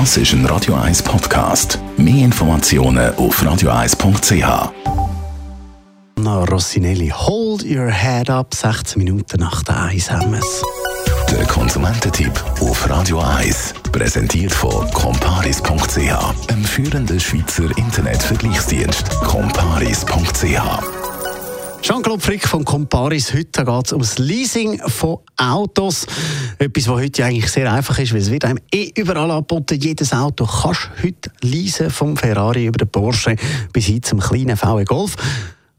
Das ist ein Radio 1 Podcast. Mehr Informationen auf radio1.ch. Anna Rossinelli, Hold Your Head Up, 16 Minuten nach der 1 haben Der Konsumententipp auf Radio 1. Präsentiert von comparis.ch, einem führenden Schweizer Internetvergleichsdienst. comparis.ch Jean-Claude Frick von Comparis. Heute geht es um das Leasing von Autos. Etwas, was heute eigentlich sehr einfach ist, weil es wird einem eh überall angeboten. Jedes Auto kannst du heute leasen, vom Ferrari über den Porsche bis hin zum kleinen VW Golf.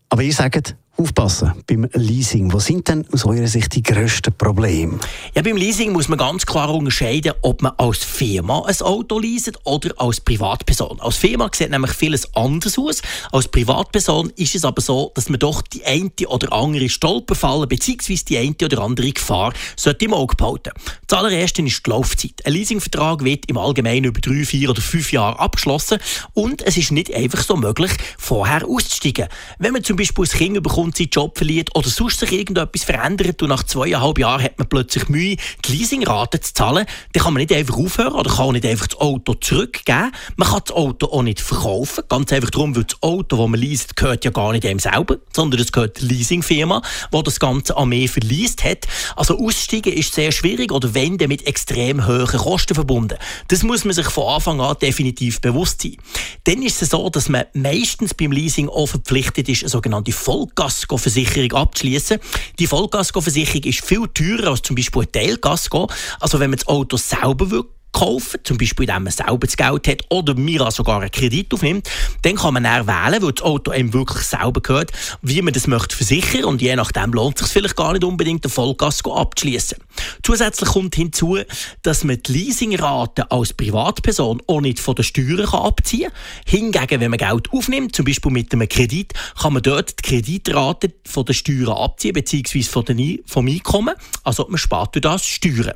Aber ihr sagt, aufpassen beim Leasing. Was sind denn aus eurer Sicht die grössten Probleme? Ja, beim Leasing muss man ganz klar unterscheiden, ob man als Firma ein Auto leaset oder als Privatperson. Als Firma sieht nämlich vieles anders aus. Als Privatperson ist es aber so, dass man doch die eine oder andere Stolperfalle bzw. die eine oder andere Gefahr sollte im Auge behalten. Das allererste ist die Laufzeit. Ein Leasingvertrag wird im Allgemeinen über drei, vier oder fünf Jahre abgeschlossen und es ist nicht einfach so möglich, vorher auszusteigen. Wenn man zum Beispiel ein Kind bekommt, und seinen Job verliert oder sonst sich irgendetwas verändert und nach zweieinhalb Jahren hat man plötzlich Mühe, die Leasingrate zu zahlen, dann kann man nicht einfach aufhören oder kann nicht einfach das Auto zurückgeben. Man kann das Auto auch nicht verkaufen, ganz einfach darum, weil das Auto, das man least, gehört ja gar nicht einem selber, sondern es gehört der Leasingfirma, die das Ganze an mehr verliest hat. Also aussteigen ist sehr schwierig oder wenn, mit extrem hohen Kosten verbunden. Das muss man sich von Anfang an definitiv bewusst sein. Dann ist es so, dass man meistens beim Leasing auch verpflichtet ist, eine sogenannte Vollgas Vollkaskoversicherung abzuschließen. Die Vollkaskoversicherung ist viel teurer als zum Beispiel ein Teilkasko. Also wenn man das Auto selber kaufen, zum Beispiel indem man selber das Geld hat oder Mira sogar einen Kredit aufnimmt, dann kann man dann wählen, weil das Auto einem wirklich selber gehört, wie man das möchte versichern und je nachdem lohnt es sich vielleicht gar nicht unbedingt, den Vollkasko abzuschließen. Zusätzlich kommt hinzu, dass man die Leasingrate als Privatperson auch nicht von den Steuern abziehen kann. Hingegen, wenn man Geld aufnimmt, zum Beispiel mit einem Kredit, kann man dort die Kreditrate von den Steuern abziehen, beziehungsweise vom Einkommen. Also man spart durch das Steuern.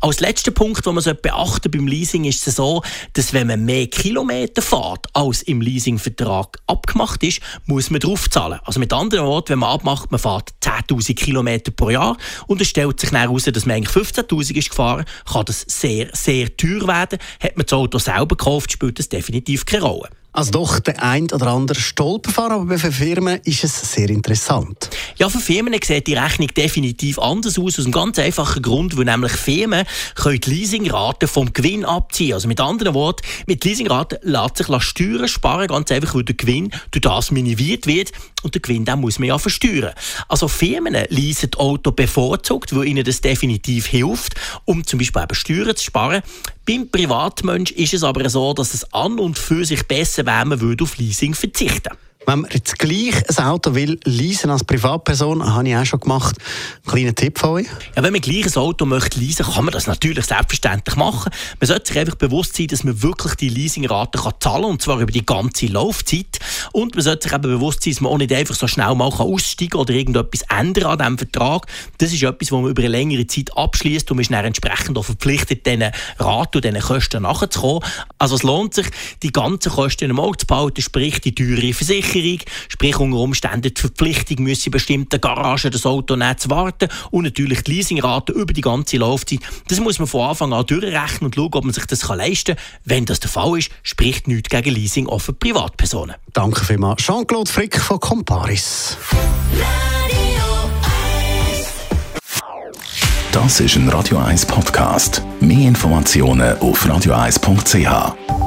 Als letzter Punkt, den man beachten beachten beim Leasing ist es so, dass wenn man mehr Kilometer fährt, als im Leasingvertrag abgemacht ist, muss man drauf zahlen. Also mit anderen Worten, wenn man abmacht, man fährt 10.000 Kilometer pro Jahr und es stellt sich heraus, dass man eigentlich 15.000 ist gefahren, kann das sehr, sehr teuer werden. Hat man das Auto selber gekauft, spielt das definitiv keine Rolle. Also doch der ein oder andere Stolperfahrer, aber für Firmen ist es sehr interessant. Ja, für Firmen sieht die Rechnung definitiv anders aus, aus einem ganz einfachen Grund, weil nämlich Firmen können die Leasingrate vom Gewinn abziehen. Also mit anderen Worten, mit Leasingraten lässt sich Steuern sparen, ganz einfach, weil der Gewinn durch das minimiert wird und der Gewinn den muss man ja versteuern. Also Firmen leasen Auto bevorzugt, weil ihnen das definitiv hilft, um zum Beispiel eben Steuern zu sparen. Beim Privatmensch ist es aber so, dass es an und für sich besser wäre, man würde auf Leasing verzichten. Wenn man jetzt gleich ein Auto will leasen als Privatperson, habe ich auch schon gemacht. Ein kleiner Tipp von euch. Ja, wenn man gleich ein Auto möchte leasen, kann man das natürlich selbstverständlich machen. Man sollte sich einfach bewusst sein, dass man wirklich die Leasingrate kann zahlen kann, und zwar über die ganze Laufzeit. Und man sollte sich eben bewusst sein, dass man auch nicht einfach so schnell mal aussteigen kann oder irgendetwas ändern an diesem Vertrag. Das ist etwas, was man über eine längere Zeit abschließt und man ist dann entsprechend auch verpflichtet, diesen Rat und diesen Kosten nachzukommen. Also es lohnt sich, die ganzen Kosten im Auge zu behalten, sprich die teure Versicherung, Versicherung, sprich unter Umständen die Verpflichtung, müssen bestimmte Garagen das Auto nicht zu warten und natürlich die Leasingrate über die ganze Laufzeit. Das muss man von Anfang an durchrechnen und schauen, ob man sich das leisten kann. Wenn das der Fall ist, spricht nichts gegen Leasing auch für Privatpersonen. Danke vielmals. Jean-Claude Frick von Comparis. Das ist ein Radio 1 Podcast. Mehr Informationen auf radio1.ch.